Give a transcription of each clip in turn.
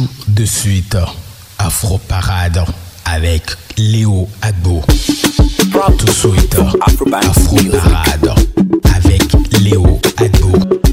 Tout de suite, Afro Parade avec Léo Agbo. Tout de suite, Afro Parade avec Léo Agbo.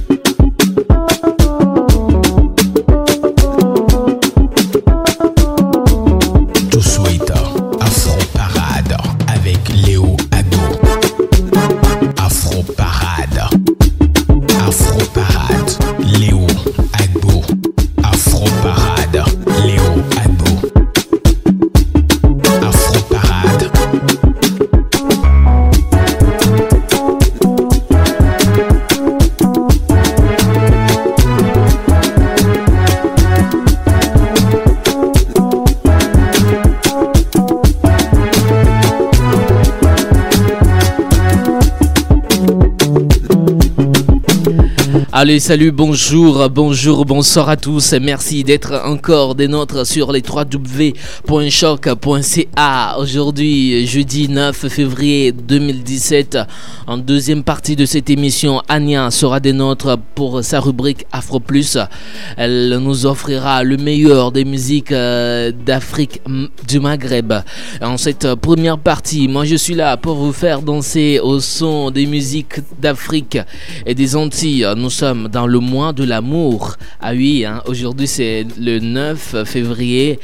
Allez, salut, bonjour, bonjour, bonsoir à tous. Merci d'être encore des nôtres sur les 3w.choc.ca. Aujourd'hui, jeudi 9 février 2017, en deuxième partie de cette émission, Anya sera des nôtres pour sa rubrique Afro Plus. Elle nous offrira le meilleur des musiques euh, d'Afrique du Maghreb. En cette première partie, moi je suis là pour vous faire danser au son des musiques d'Afrique et des Antilles. Dans le mois de l'amour. Ah oui, hein, aujourd'hui c'est le 9 février.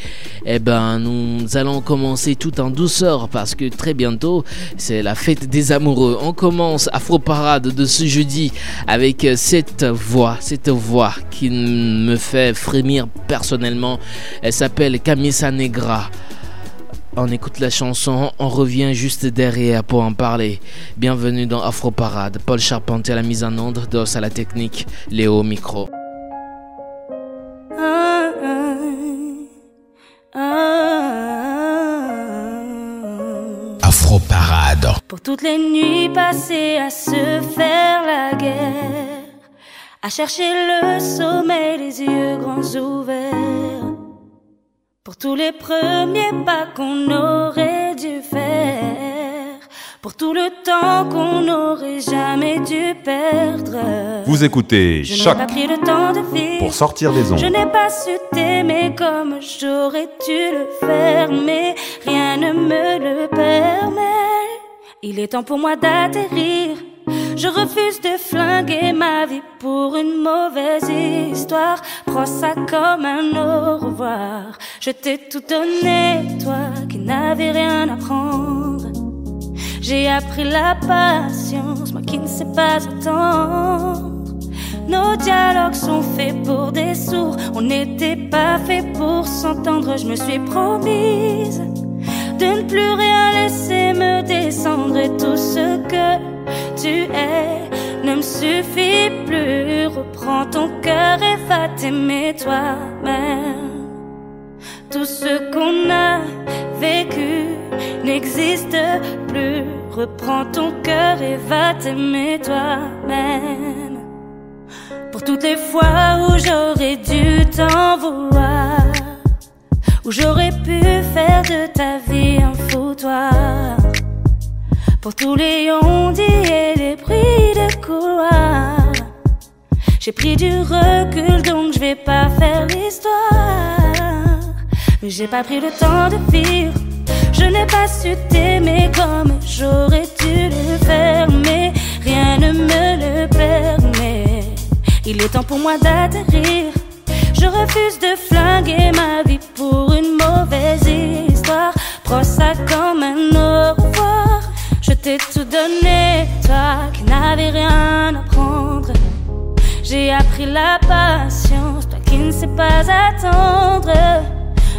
Eh ben, nous allons commencer tout en douceur parce que très bientôt c'est la fête des amoureux. On commence Afro Parade de ce jeudi avec cette voix, cette voix qui me fait frémir personnellement. Elle s'appelle Camisa Negra. On écoute la chanson, on revient juste derrière pour en parler. Bienvenue dans Afro Parade. Paul Charpentier à la mise en onde, Dos à la technique, Léo au micro. Afro Parade. Pour toutes les nuits passées à se faire la guerre, à chercher le sommeil, les yeux grands ouverts pour tous les premiers pas qu'on aurait dû faire. Pour tout le temps qu'on n'aurait jamais dû perdre. Vous écoutez Je n'ai pas pris le temps de vivre. Pour sortir des ondes. Je n'ai pas su t'aimer comme j'aurais dû le faire. Mais rien ne me le permet. Il est temps pour moi d'atterrir. Je refuse de flinguer ma vie pour une mauvaise histoire. Prends ça comme un au revoir. Je t'ai tout donné, toi qui n'avais rien à prendre. J'ai appris la patience, moi qui ne sais pas attendre. Nos dialogues sont faits pour des sourds. On n'était pas fait pour s'entendre. Je me suis promise de ne plus rien laisser me descendre et tout ce que tu es ne me suffit plus. Reprends ton cœur et va t'aimer toi-même. Tout ce qu'on a vécu n'existe plus. Reprends ton cœur et va t'aimer toi-même. Pour toutes les fois où j'aurais dû t'en vouloir, où j'aurais pu faire de ta vie un foutoir. Pour tous les on et les bruits de couloir. J'ai pris du recul donc je vais pas faire l'histoire. Mais j'ai pas pris le temps de vivre. Je n'ai pas su t'aimer comme j'aurais dû le faire. Mais rien ne me le permet. Il est temps pour moi d'atterrir. Je refuse de flinguer ma vie pour une mauvaise histoire. Prends ça comme un au revoir. Je t'ai tout donné, toi qui n'avais rien à prendre. J'ai appris la patience, toi qui ne sais pas attendre.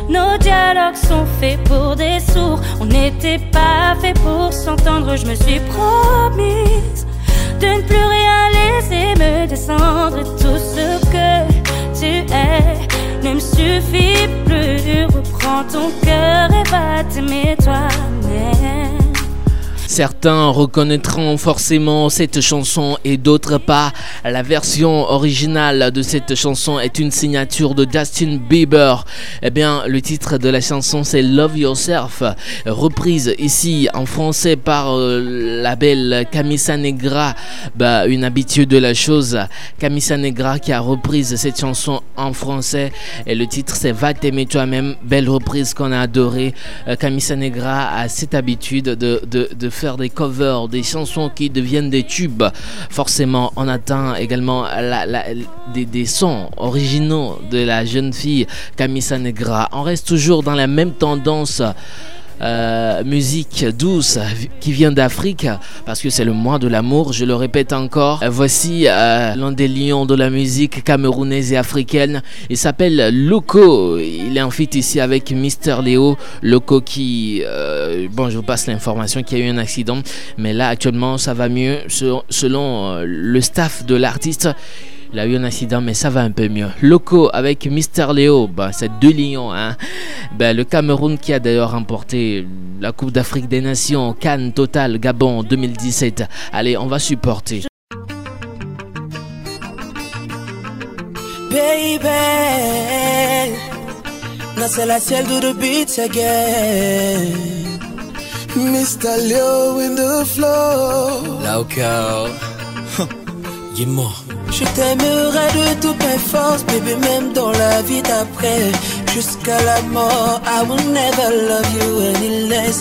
Nos dialogues sont faits pour des sourds. On n'était pas fait pour s'entendre. Je me suis promise de ne plus rien laisser me descendre. tout ce que tu es ne me suffit plus. Reprends ton cœur et va t'aimer toi-même. Certains reconnaîtront forcément cette chanson et d'autres pas. La version originale de cette chanson est une signature de Justin Bieber. Eh bien, le titre de la chanson c'est Love Yourself, reprise ici en français par euh, la belle Camisa Negra, bah, une habitude de la chose. Camisa Negra qui a repris cette chanson en français et le titre c'est Va t'aimer toi-même, belle reprise qu'on a adorée. Euh, Camisa Negra a cette habitude de, de, de faire des covers, des chansons qui deviennent des tubes. Forcément, on atteint également des, sons originaux de la jeune fille Camisa Negra. On reste toujours dans la même tendance. Euh, musique douce qui vient d'Afrique parce que c'est le mois de l'amour, je le répète encore. Voici euh, l'un des lions de la musique camerounaise et africaine. Il s'appelle Loco. Il est en fit ici avec Mister Léo. Loco qui, euh, bon, je vous passe l'information qu'il y a eu un accident, mais là actuellement ça va mieux selon le staff de l'artiste. Il a eu un accident, mais ça va un peu mieux. Loco avec Mister Léo, bah, c'est deux lions. Hein. Bah, le Cameroun qui a d'ailleurs remporté la Coupe d'Afrique des Nations, Cannes Total Gabon 2017. Allez, on va supporter. Baby, de the beats again. Mr. Leo in the flow. Loco. Je t'aimerai de toutes mes forces, bébé, même dans la vie d'après. Jusqu'à la mort, I will never love you any less.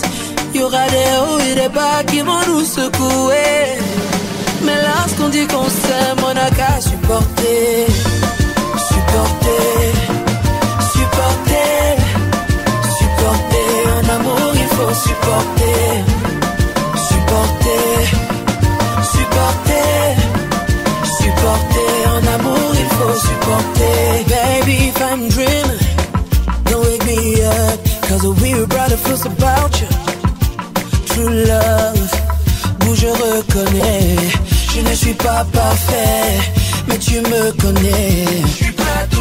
Y aura des hauts et des bas qui vont nous secouer. Mais lorsqu'on dit qu'on s'aime, on n'a qu'à supporter. Supporter, supporter, supporter. En amour, il faut. Supporter, supporter supporter. Cause a weird brother feels about you. True love, où je reconnais. Je ne suis pas parfait, mais tu me connais. Je suis pas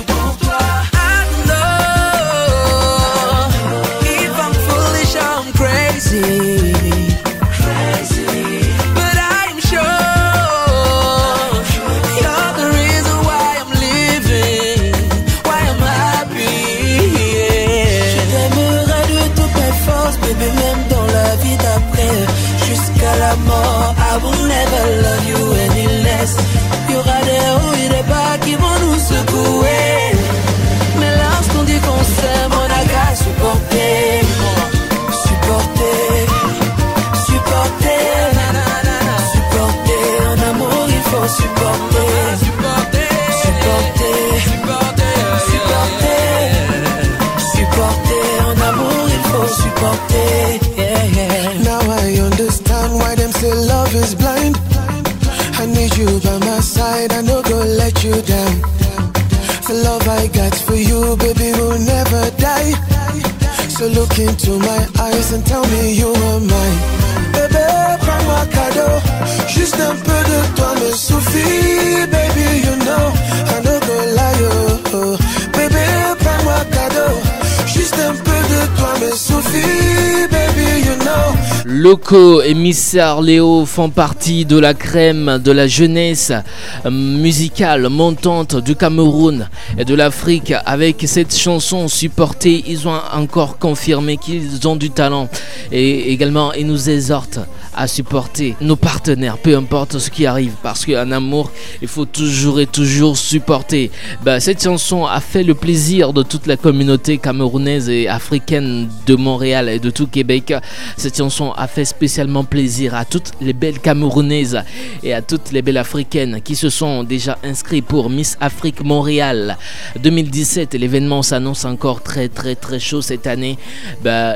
is blind. I need you by my side, I no go let you down. The love I got for you, baby, will never die. So look into my eyes and tell me you are mine. Bébé, prends-moi cadeau, juste un peu de toi me suffit, baby, you know. I no go lie, oh. Bébé, prends-moi cadeau, juste un peu de toi me suffit, baby, you know. Loco et Miss Léo font partie de la crème de la jeunesse musicale montante du Cameroun et de l'Afrique. Avec cette chanson supportée, ils ont encore confirmé qu'ils ont du talent et également ils nous exhortent à supporter nos partenaires, peu importe ce qui arrive, parce qu'en amour, il faut toujours et toujours supporter. Bah, cette chanson a fait le plaisir de toute la communauté camerounaise et africaine de Montréal et de tout Québec. Cette chanson a fait spécialement plaisir à toutes les belles Camerounaises et à toutes les belles Africaines qui se sont déjà inscrites pour Miss Afrique Montréal 2017. L'événement s'annonce encore très très très chaud cette année. Bah,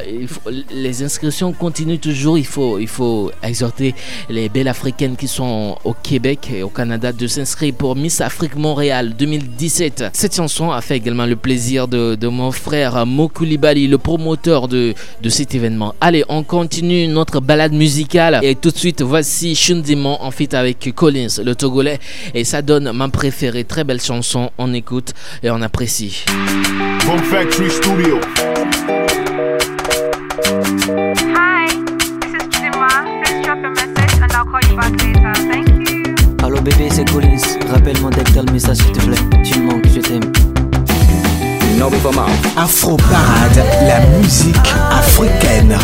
les inscriptions continuent toujours. Il faut, il faut exhorter les belles Africaines qui sont au Québec et au Canada de s'inscrire pour Miss Afrique Montréal 2017. Cette chanson a fait également le plaisir de, mon frère Mokulibali, le promoteur de, de cet événement. Allez, on continue notre balade musicale. Et tout de suite, voici Shundimon en fit avec Collins, le Togolais. Et ça donne ma préférée. Très belle chanson. On écoute et on apprécie. Factory Studio. Hi, bébé, c'est Collins. Rappelle-moi dès que t'as le message, s'il te plaît. Tu me manques, je t'aime. Afro Parade, la musique africaine.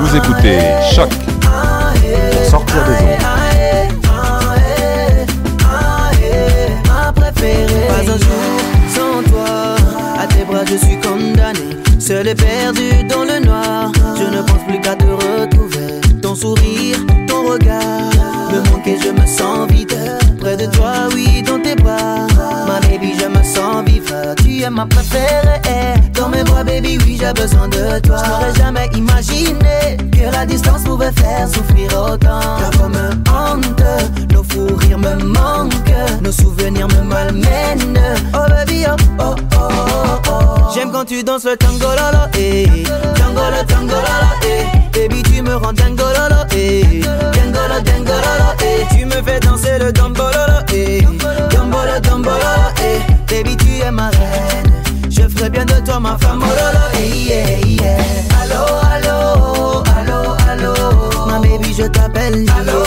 Vous écoutez Choc pour sortir des ondes. Pas un jour sans toi, à tes bras je suis condamné. Seul et perdu dans le noir, je ne pense plus qu'à te retrouver. Ton sourire, ton regard, ma préférée. Dans mes bras, baby, oui, j'ai besoin de toi. Je n'aurais jamais imaginé que la distance pouvait faire souffrir autant. Car comme me hante, nos fous rires me manquent. Nos souvenirs me malmènent. Oh baby, oh, oh, oh, oh, oh. J'aime quand tu danses le tango, lolo, eh. Tango, tango, lolo, eh. Baby, tu me rends dingo, lolo, eh. Dingo, le dingo, lolo, eh. Tu me fais danser le dambo, lolo, eh. Dambo, le dambo, lolo, eh. Baby, tu es ma reine. Je ferai bien de toi ma femme, oh lolo, eh, yeah, yeah. Allo, allo. Ma baby, je t'appelle. Allo,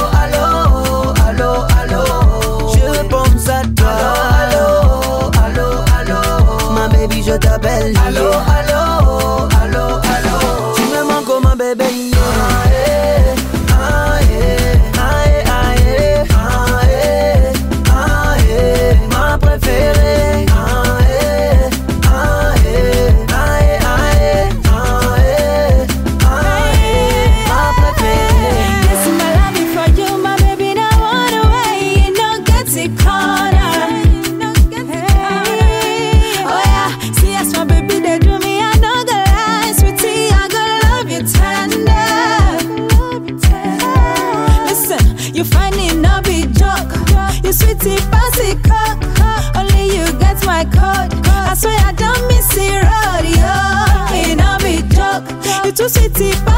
You too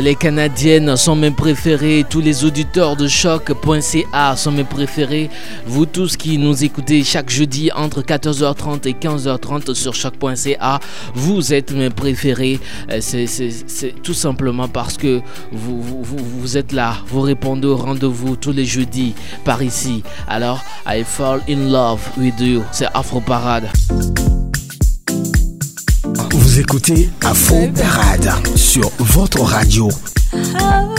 les Canadiennes sont mes préférées, tous les auditeurs de choc.ca sont mes préférés. Vous tous qui nous écoutez chaque jeudi entre 14h30 et 15h30 sur choc.ca, vous êtes mes préférés. Euh, C'est tout simplement parce que vous- vous êtes là, vous répondez au rendez-vous tous les jeudis par ici. Alors, I fall in love with you. C'est Afro Parade. Écoutez Afro Parade sur votre radio. I've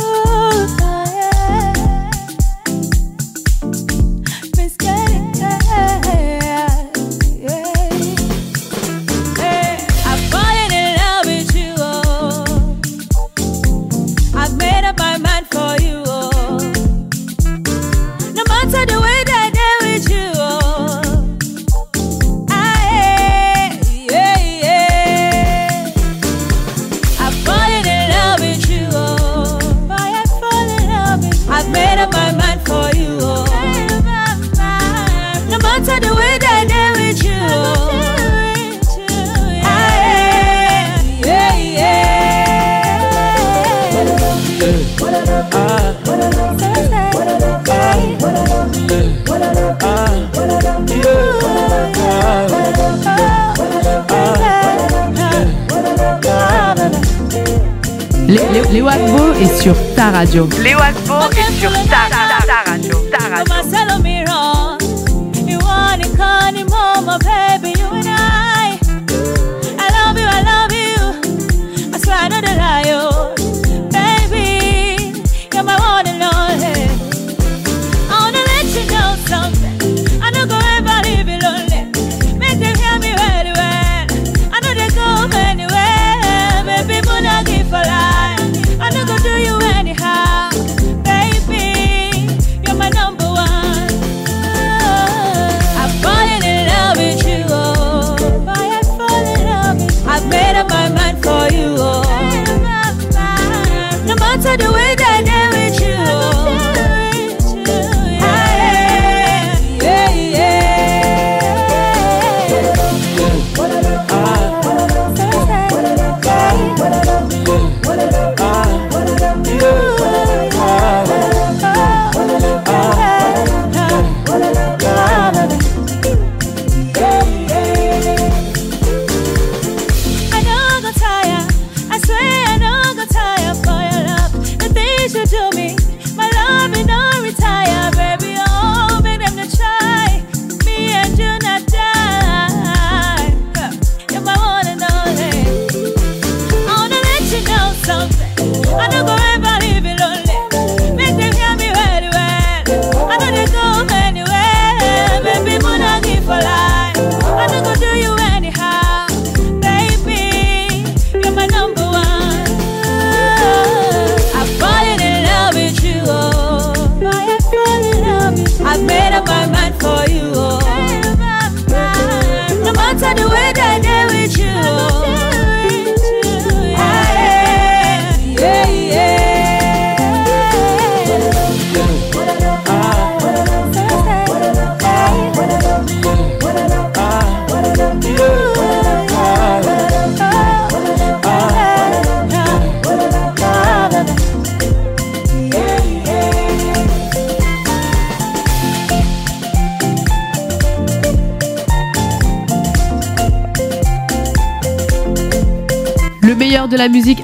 ta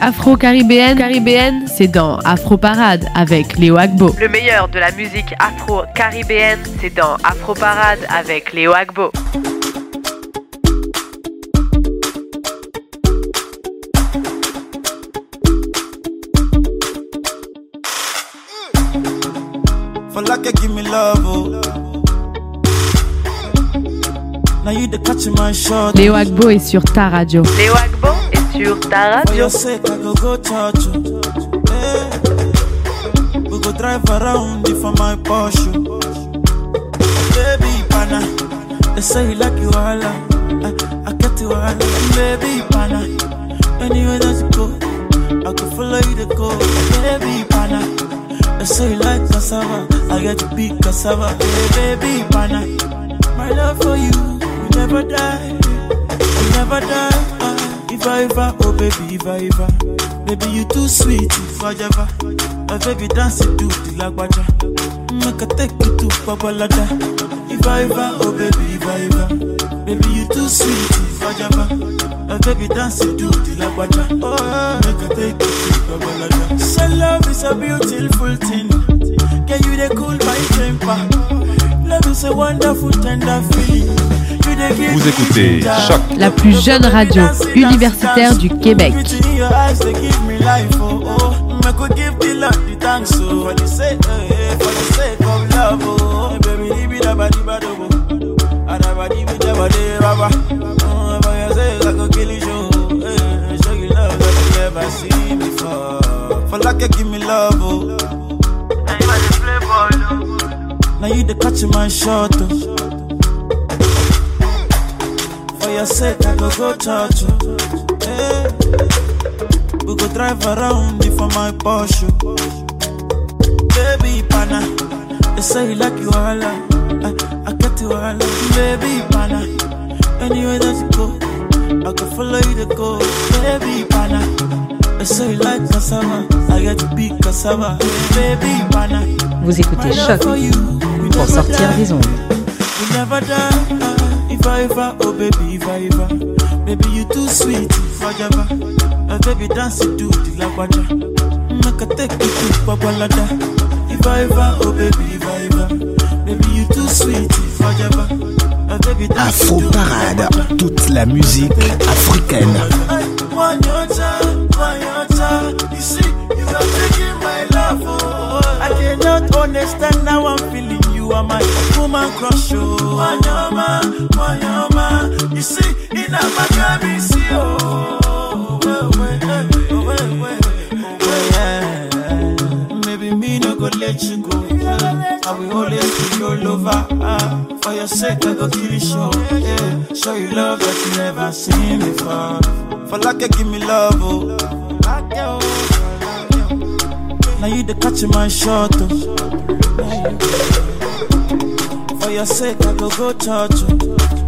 afro-caribéenne, caribéenne, c'est dans Afro Parade avec Léo Agbo. Le meilleur de la musique afro-caribéenne, c'est dans Afro Parade avec Léo Agbo. For like you give me love, oh. Now you the catch my shot. Léo Agbo est sur ta radio. Léo Agbo est sur ta. Hey. We go drive around if my Porsche. Baby, pana. They say you like you all. I, I get you all. Baby, pana. Anywhere that you go, I can follow you to go. Baby, pana. They say you like cassava. I get to big cassava. Hey, eh, baby, pana. My love for you will never die. Will never die. I ever, oh baby, I. Baby, you too sweet, ever. My baby dance to the lagwaja. Make I take you to Babalada. If I ever, oh baby, I. Baby, you too sweet, ever. My baby dance to the lagwaja. Oh, make I take you to Babalada. So love is a beautiful thing. Can you they cool my temper? Love is a wonderful tender feeling. Vous écoutez. Choc La plus jeune radio universitaire du Québec. Now you the catch my shot, oh. Your sake, I go go church. Hey. We go drive around if for my Porsche. Baby, pana. They say you like you all. I, I get you all. Baby, pana. Anywhere that you go, I can follow you to go. Baby, pana. They say you like cassava. I get to be cassava. Baby, pana. Vous écoutez Choc for you will pour never sortir die. des ondes. Uh, ever, oh baby. Baby, you too sweet, ever. Uh, baby, dance to the lagwaja. Make I take you to Babalada. Ever, oh baby, ever. Baby, you too sweet, ever. Uh, baby, dance it Afro Parade, toute la musique africaine. You see, you are taking my love. Oh, I cannot understand how I'm feeling. You are my woman crush. Oh, one your man. You see, in a Maccabi, see, oh, eh, oh, oh, go let you go. I will always be your lover. Ah, for your sake, I go kill you show. Yeah, show you love that you never seen before. For like you give me love, oh. Now you the catch my shot. Oh. For your sake, I go go touch. Oh.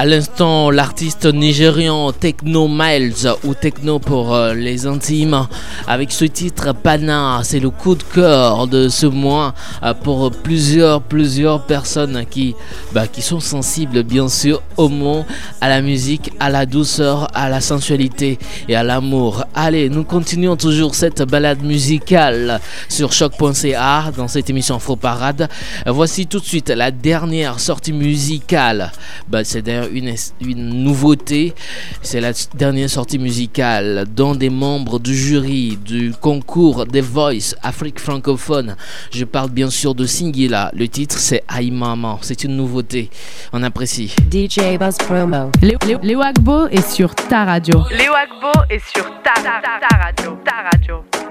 À l'instant, l'artiste nigérian Techno Miles ou Techno pour euh, les intimes avec ce titre Pana, c'est le coup de cœur de ce mois euh, pour plusieurs plusieurs personnes qui bah, qui sont sensibles bien sûr au mot, à la musique, à la douceur, à la sensualité et à l'amour. Allez, nous continuons toujours cette balade musicale sur choc.ca dans cette émission Faux Parade. Voici tout de suite la dernière sortie musicale. Bah, c'est d'ailleurs une, une nouveauté. C'est la dernière sortie musicale dont des membres du jury du concours des Voice Afrique francophone. Je parle bien sûr de Singila. Le titre c'est Aïe Maman. C'est une nouveauté. On apprécie. DJ Buzz Promo. Léo Agbo est sur ta radio. Léo Agbo est sur ta, ta, ta radio. Ta radio.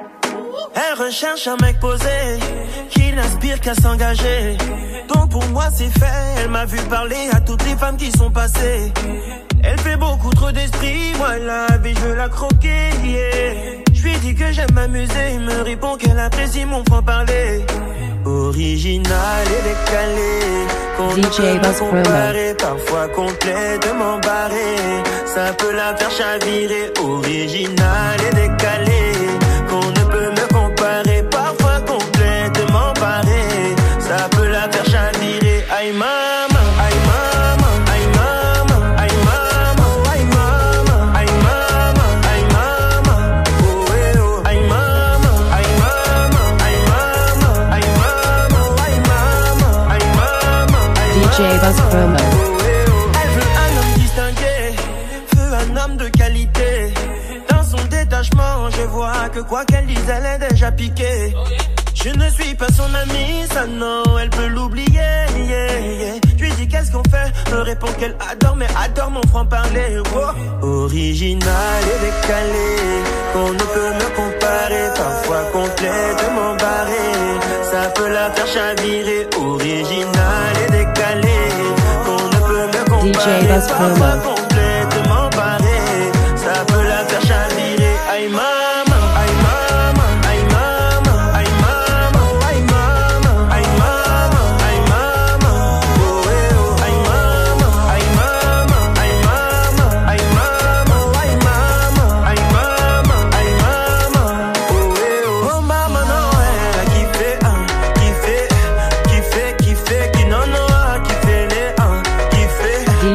Elle recherche un mec posé qui n'aspire qu'à s'engager. Donc pour moi c'est fait. Elle m'a vu parler à toutes les femmes qui sont passées. Elle fait beaucoup trop d'esprit. Moi la vie je veux la croquer. Je lui dis que j'aime m'amuser. Il me répond qu'elle apprécie mon franc parler. Original et décalé. Qu'on DJ peut comparer, parfois complètement barré. Ça peut la faire chavirer. Original et décalé. Elle veut un homme distingué, veut un homme de qualité. Dans son détachement, je vois que quoi qu'elle dise, elle est déjà piquée. Je ne suis pas son amie, ça non, elle peut l'oublier. Yeah, Je lui dis qu'est-ce qu'on fait, me répond qu'elle adore, mais adore mon franc-parler. Original et décalé, qu'on ne peut me comparer, parfois complètement barré. Ça peut la faire chavirer, original et décalé. DJ Buzz Promo.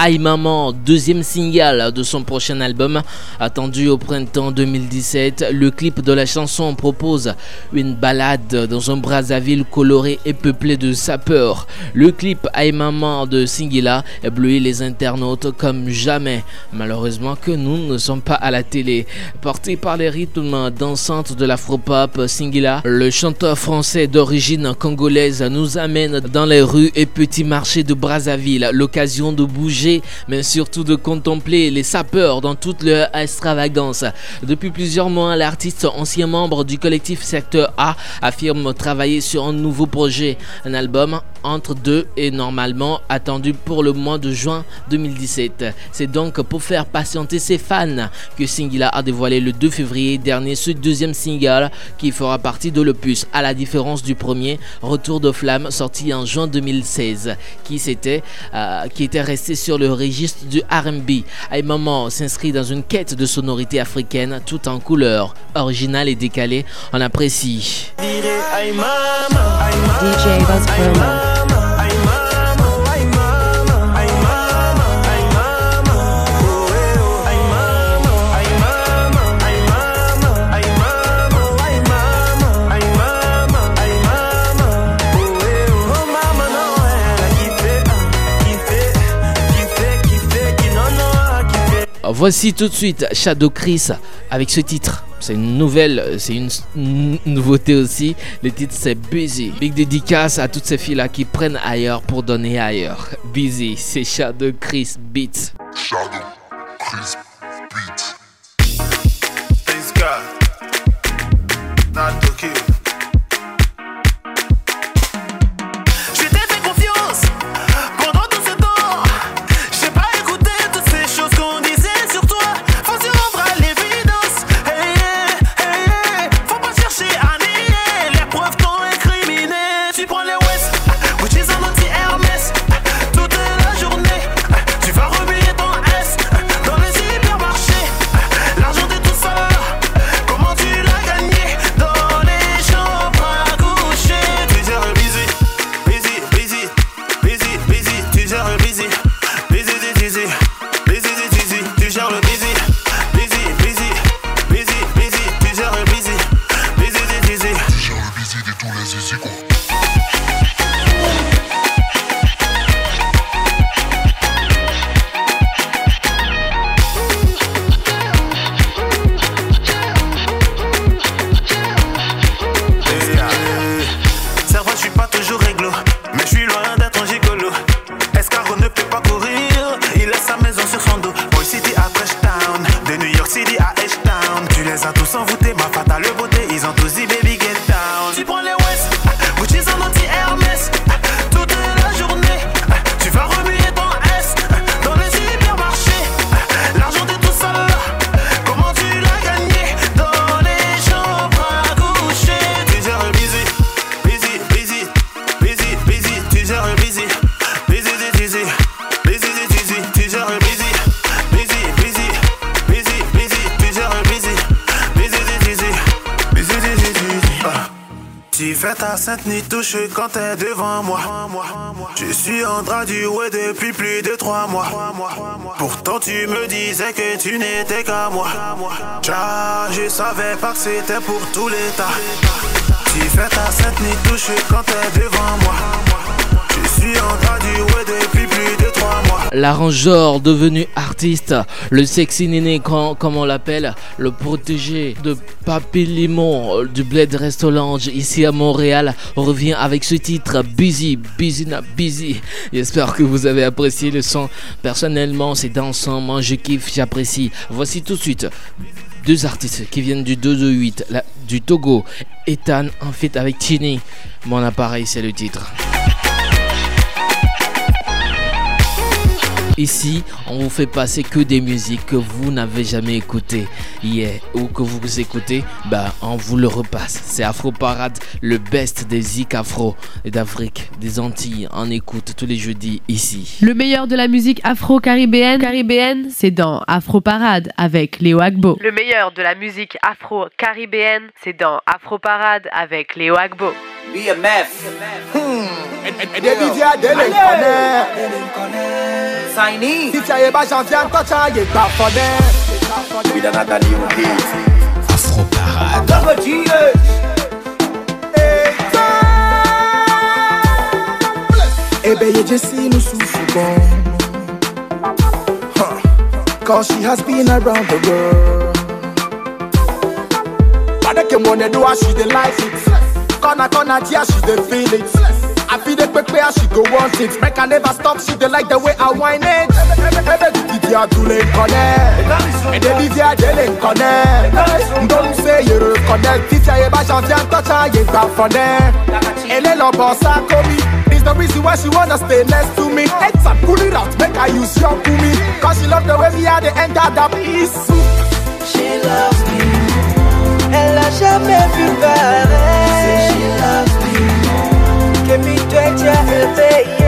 Aïe Maman, deuxième single de son prochain album attendu au printemps 2017. Le clip de la chanson propose une balade dans un Brazzaville coloré et peuplé de sapeurs. Le clip Aïe Maman de Singila éblouit les internautes comme jamais. Malheureusement que nous ne sommes pas à la télé. Porté par les rythmes dansantes de l'afropop, Singila, le chanteur français d'origine congolaise nous amène dans les rues et petits marchés de Brazzaville. L'occasion de bouger, mais surtout de contempler les sapeurs dans toute leur extravagance. Depuis plusieurs mois, l'artiste ancien membre du collectif Secteur A affirme travailler sur un nouveau projet, un album entre deux et normalement attendu pour le mois de juin 2017. C'est donc pour faire patienter ses fans que Singila a dévoilé le 2 février dernier ce deuxième single qui fera partie de l'opus à la différence du premier Retour de flamme sorti en juin 2016 qui, euh, qui était resté sur le registre du R&B. Moment s'inscrit dans une quête de sonorité africaine tout en couleur, originale et décalée. On apprécie. DJ Voici tout de suite Shadow Chris avec ce titre. C'est une nouvelle, c'est une nouveauté aussi. Le titre c'est Busy. Big dédicace à toutes ces filles-là qui prennent ailleurs pour donner ailleurs. Busy, c'est Shadow Chris Beats. Shadow Chris Beats. Devant moi. Je suis en train du ouais depuis plus de trois mois. Pourtant tu me disais que tu n'étais qu'à moi. Tcha, je savais pas que c'était pour tous les tas. Tu fais ta cette nuit touche quand t'es devant moi. Je suis en ouais depuis plus de. L'arrangeur devenu artiste, le sexy néné, comme on l'appelle, le protégé de Papy Limon du Bled Restaurant ici à Montréal, revient avec ce titre Busy, Busy na Busy. J'espère que vous avez apprécié le son. Personnellement, c'est dansant, moi je kiffe, j'apprécie. Voici tout de suite deux artistes qui viennent du 228, du Togo. Ethan en fait avec Tini. Mon appareil, c'est le titre. Ici, on vous fait passer que des musiques que vous n'avez jamais écoutées hier ou que vous écoutez, bah on vous le repasse. C'est Afro Parade, le best des zik afro et d'Afrique, des Antilles. On écoute tous les jeudis ici. Le meilleur de la musique afro-caribéenne, caribéenne, c'est dans Afro Parade avec Léo Agbo. Le meilleur de la musique afro-caribéenne, c'est dans Afro Parade avec Léo Agbo. BMF. Signy. Si as pas j'en viens, toi tu as pas fondé. We don't have a new hit. Afro Parade. Eh ben, y'a Jessie nous souffrons. Cause she has been around the world. But I can wanna do she dey like it. Corner, corner, yeah, she dey feel it. I feel the quick where she go want it. Make I never stop, she they like the way I whine it. Ebe du titi a tous les connaît. Et des viviers de les connaît. Donc c'est you reconnais. Titi a yeba j'en viens touch a yeba fondé. Elle est là pour ça comme It's the reason why she wanna stay next to me. Heads up, pull it out, make I use your me. Cause she love the way we are the end of the piece. She loves me. Elle a jamais vu pareil. Mi tuecha el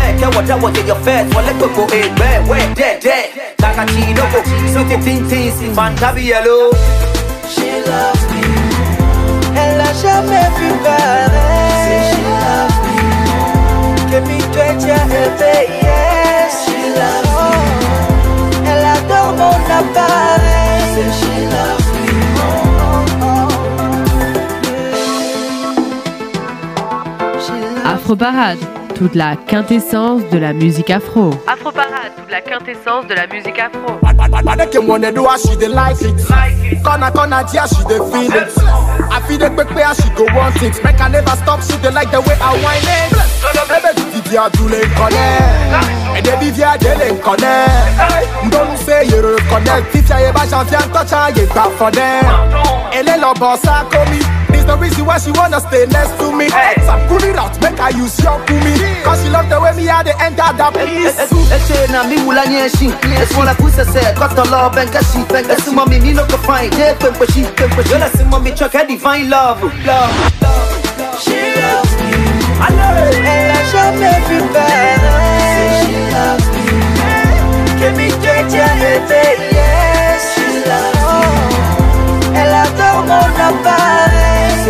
care what that was in your face. Well, let go go in, where, where, dead, dead. Like a chino, sweet tin tin, fantabi yellow. She loves me. Elle a jamais vu pareil. Say she loves me. Que mi yes. She loves me. Elle adore mon appareil. Say she loves me. Afro Parade, toute la quintessence de la musique afro. Afro Parade, toute la quintessence de la musique afro. Madake wanna do as she dey like it. Corner corner dia she dey feel it. I feel the quick as she go want it. Make I never stop she dey like the way I whine it. Ebe tu ti dia tu le connect. Ede bi dia de le connect. Ndonu say you reconnect. If ya ye ba champion touch her ye gbà for them. Ele lo bossa komi. There's no reason why she wanna stay next to me. I'm pulling out, make her use your kumi. Cause she love the way me had the enter that place. Eche na mi wula nyeshi Esmola kusa se Koto lo benga shi Benga si mami mi no ko find Yeah, kwenkwe shi Kwenkwe shi Yola si mami chuck a divine love Love She loves me. Elle a jamais vu pareil. Say she loves me. Que mi toi tu as yes. She loves me. Elle adore mon appareil. Say she loves me. Yeah, yeah, yeah. Hey Tan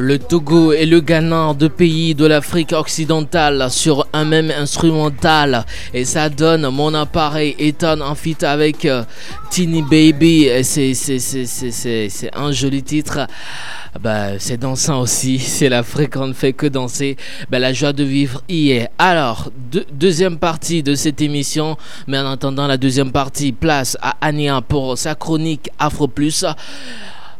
Le Togo et le Ghana, deux pays de l'Afrique occidentale, sur un même instrumental. Et ça donne mon appareil Ethan en fit avec euh, Teeny Baby. C'est un joli titre. Bah, c'est dansant aussi. C'est l'Afrique, on ne fait que danser. Bah, la joie de vivre y est. Alors, deux- deuxième partie de cette émission. Mais en attendant la deuxième partie, place à Ania pour sa chronique Afro Plus.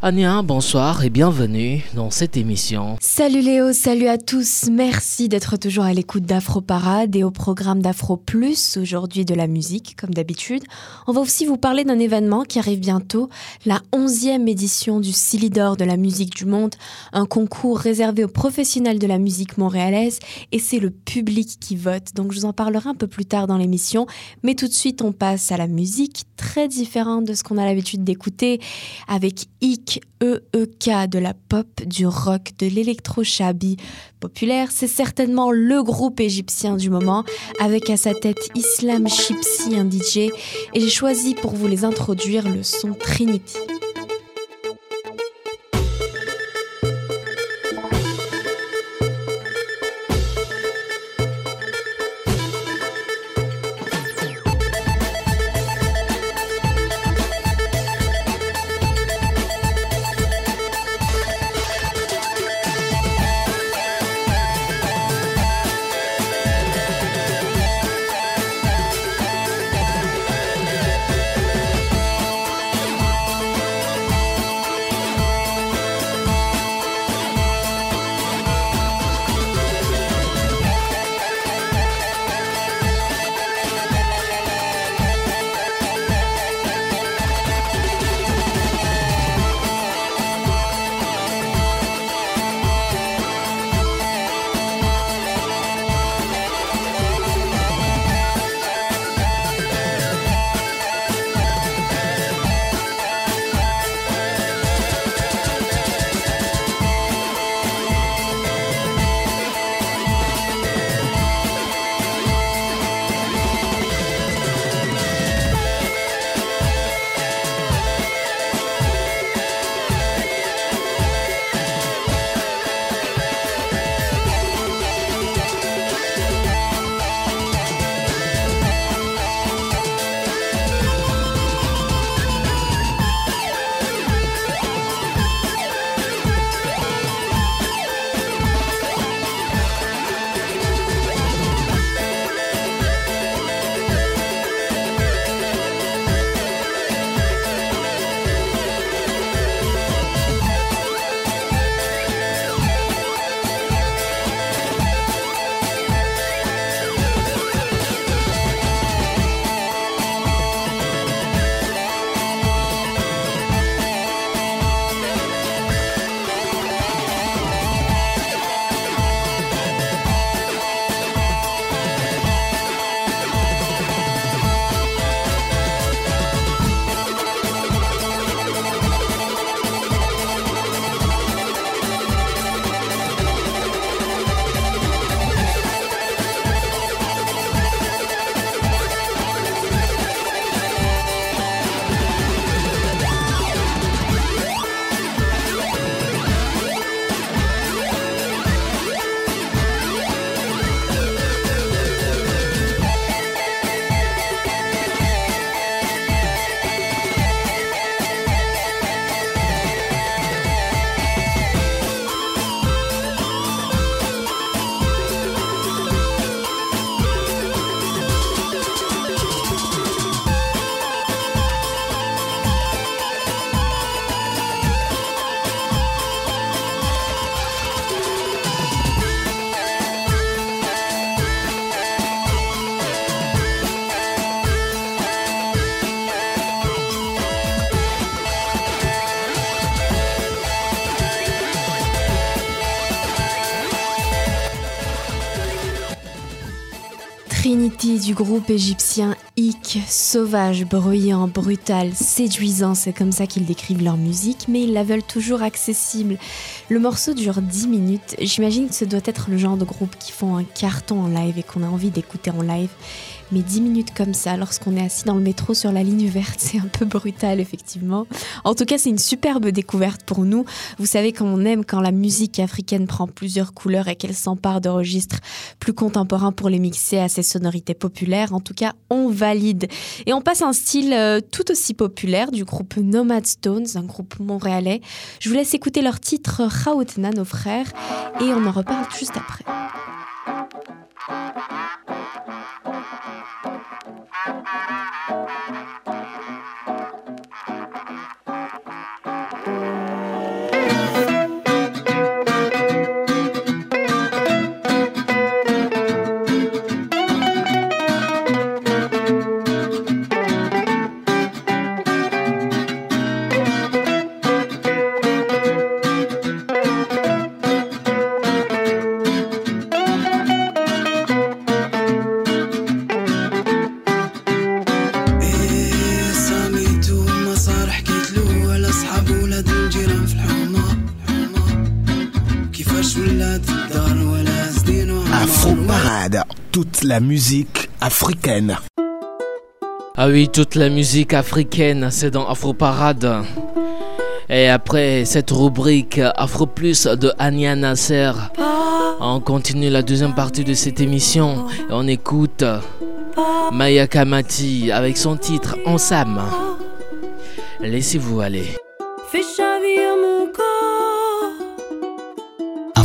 Ania, bonsoir et bienvenue dans cette émission. Salut Léo, salut à tous. Merci d'être toujours à l'écoute d'Afro Parade et au programme d'Afro Plus, aujourd'hui de la musique, comme d'habitude. On va aussi vous parler d'un événement qui arrive bientôt, la 11e édition du Silly d'Or de la musique du monde, un concours réservé aux professionnels de la musique montréalaise et c'est le public qui vote. Donc je vous en parlerai un peu plus tard dans l'émission, mais tout de suite on passe à la musique, très différente de ce qu'on a l'habitude d'écouter, avec EEK, de la pop, du rock, de l'électro-shabi populaire. C'est certainement le groupe égyptien du moment, avec à sa tête Islam Chipsy, un DJ, et j'ai choisi pour vous les introduire le son Trinity. Du groupe égyptien Ick, sauvage, bruyant, brutal, séduisant, c'est comme ça qu'ils décrivent leur musique, mais ils la veulent toujours accessible. Le morceau dure 10 minutes, j'imagine que ce doit être le genre de groupe qui font un carton en live et qu'on a envie d'écouter en live mais 10 minutes comme ça, lorsqu'on est assis dans le métro sur la ligne verte, c'est un peu brutal, effectivement. En tout cas, c'est une superbe découverte pour nous. Vous savez qu'on aime quand la musique africaine prend plusieurs couleurs et qu'elle s'empare de registres plus contemporains pour les mixer à ses sonorités populaires. En tout cas, on valide. Et on passe à un style euh, tout aussi populaire du groupe Nomad Stones, un groupe montréalais. Je vous laisse écouter leur titre Raoutna, nos frères, et on en reparle juste après. Toute la musique africaine. Ah oui, toute la musique africaine, c'est dans Afro Parade. Et après cette rubrique Afro Plus de Anya Nasser, on continue la deuxième partie de cette émission et on écoute Maya Kamati avec son titre Ensam. Laissez-vous aller. En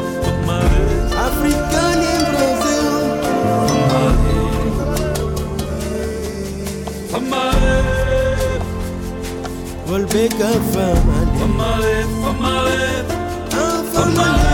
Volbeka Famale for my Famale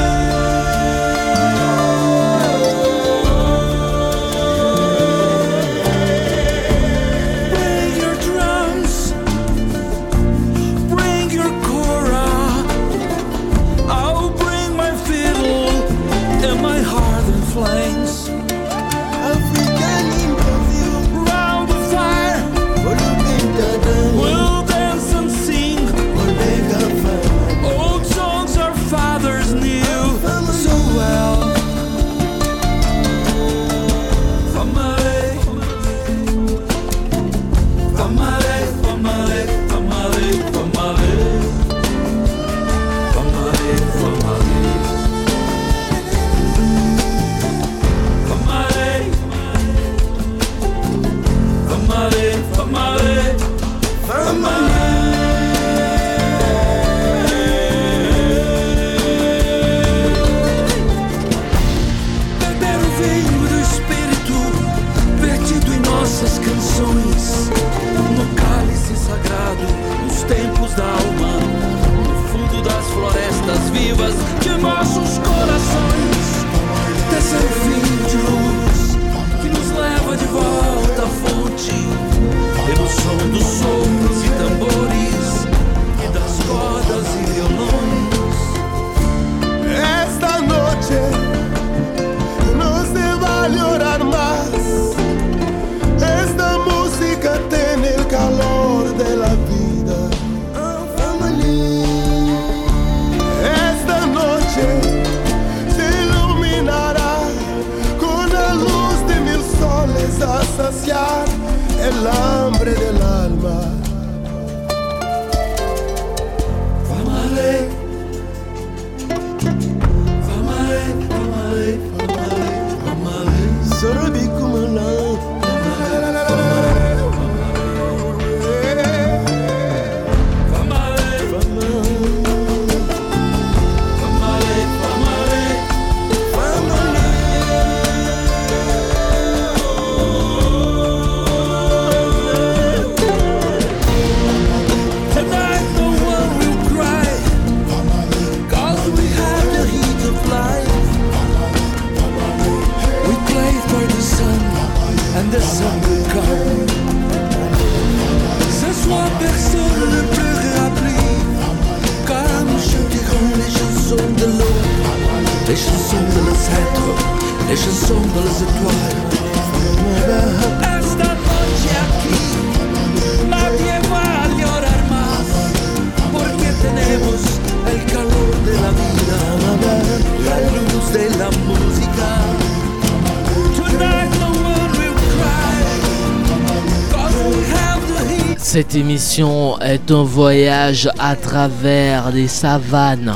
Cette émission est un voyage à travers les savanes,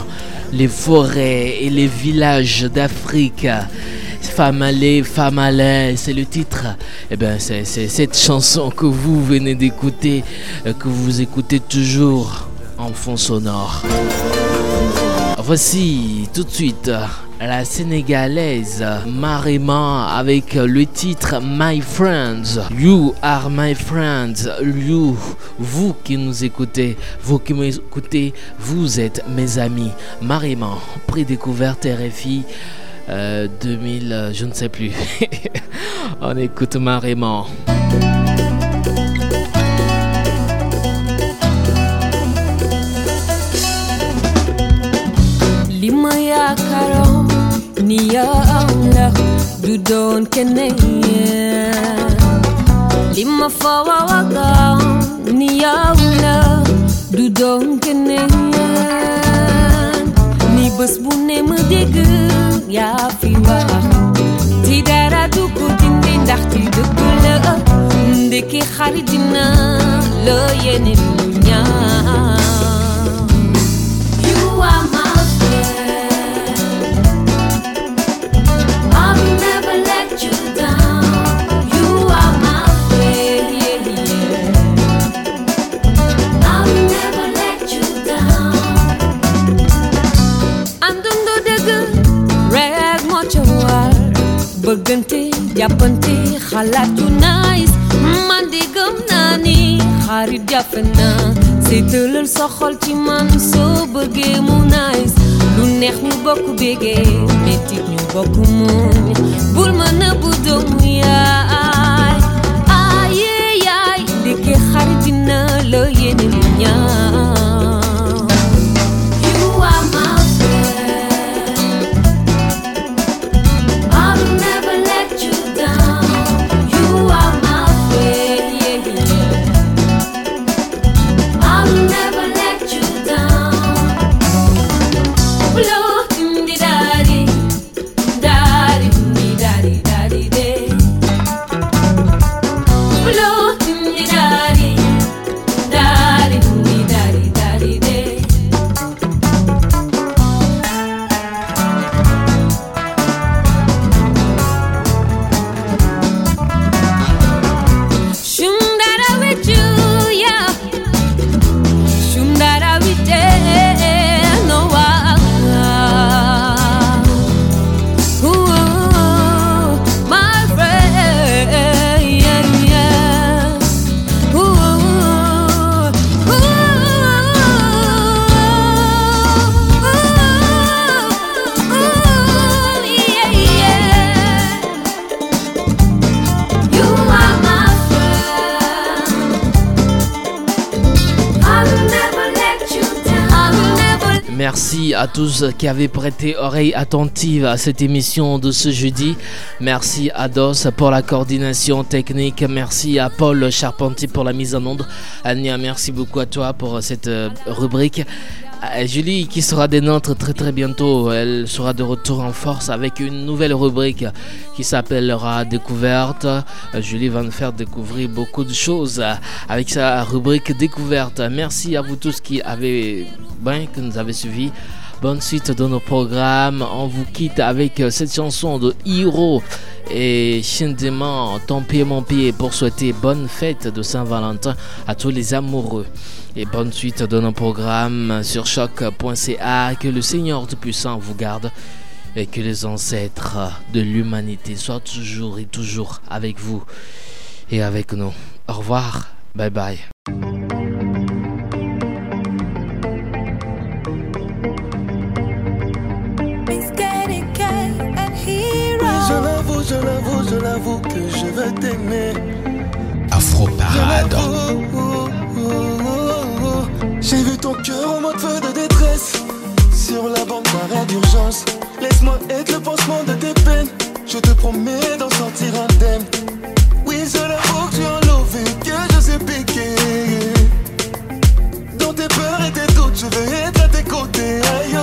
les forêts et les villages d'Afrique. Famalé, Famalé, c'est le titre. Eh bien, c'est cette chanson que vous venez d'écouter, euh, que vous écoutez toujours en fond sonore. Voici tout de suite la sénégalaise Marima avec le titre My Friends. You are my friends. You, vous qui nous écoutez, vous qui m'écoutez, vous êtes mes amis. Marima, prédécouverte RFI. 2000, euh, je ne sais plus. On écoute keneye lima ne ni aula dudong kenangan ni besbune medegeng ya fiwa tidak radu ku dindin dah tidak gula deki kharijina lo yenin dunia bëggante jàppante xalaat yu nice man di gëm naa ni xarit jafe na seetalal sa xol ci man soo bëggee mu nice lu neex ñu bokk bégee métit ñu bokk muñ bul ma nëbbu doomu yaay aaye yaay ndeke xarit dina la yéene lu ñaan tous qui avaient prêté oreille attentive à cette émission de ce jeudi. Merci à DOS pour la coordination technique. Merci à Paul Charpentier pour la mise en onde. Ania, merci beaucoup à toi pour cette euh, rubrique. Euh, Julie qui sera des nôtres très très bientôt. Elle sera de retour en force avec une nouvelle rubrique qui s'appellera Découverte. Euh, Julie va nous faire découvrir beaucoup de choses avec sa rubrique Découverte. Merci à vous tous qui avez, ben, que nous avez suivis. Bonne suite de nos programmes. On vous quitte avec euh, cette chanson de Hiro et Shindema, Ton pied, mon pied, pour souhaiter bonne fête de Saint-Valentin à tous les amoureux. Et bonne suite de nos programmes sur choc.ca. Que le Seigneur Tout-Puissant vous garde et que les ancêtres de l'humanité soient toujours et toujours avec vous et avec nous. Au revoir. Bye bye. Que je veux t'aimer. Afro Parade. J'ai vu ton cœur en mode feu de détresse. Sur la bande d'arrêt d'urgence. Laisse-moi être le pansement de tes peines. Je te promets d'en sortir indemne. Oui, je l'avoue que tu as lové, que je sais piquer. Dans tes peurs et tes doutes, je veux être à tes côtés. Aïe,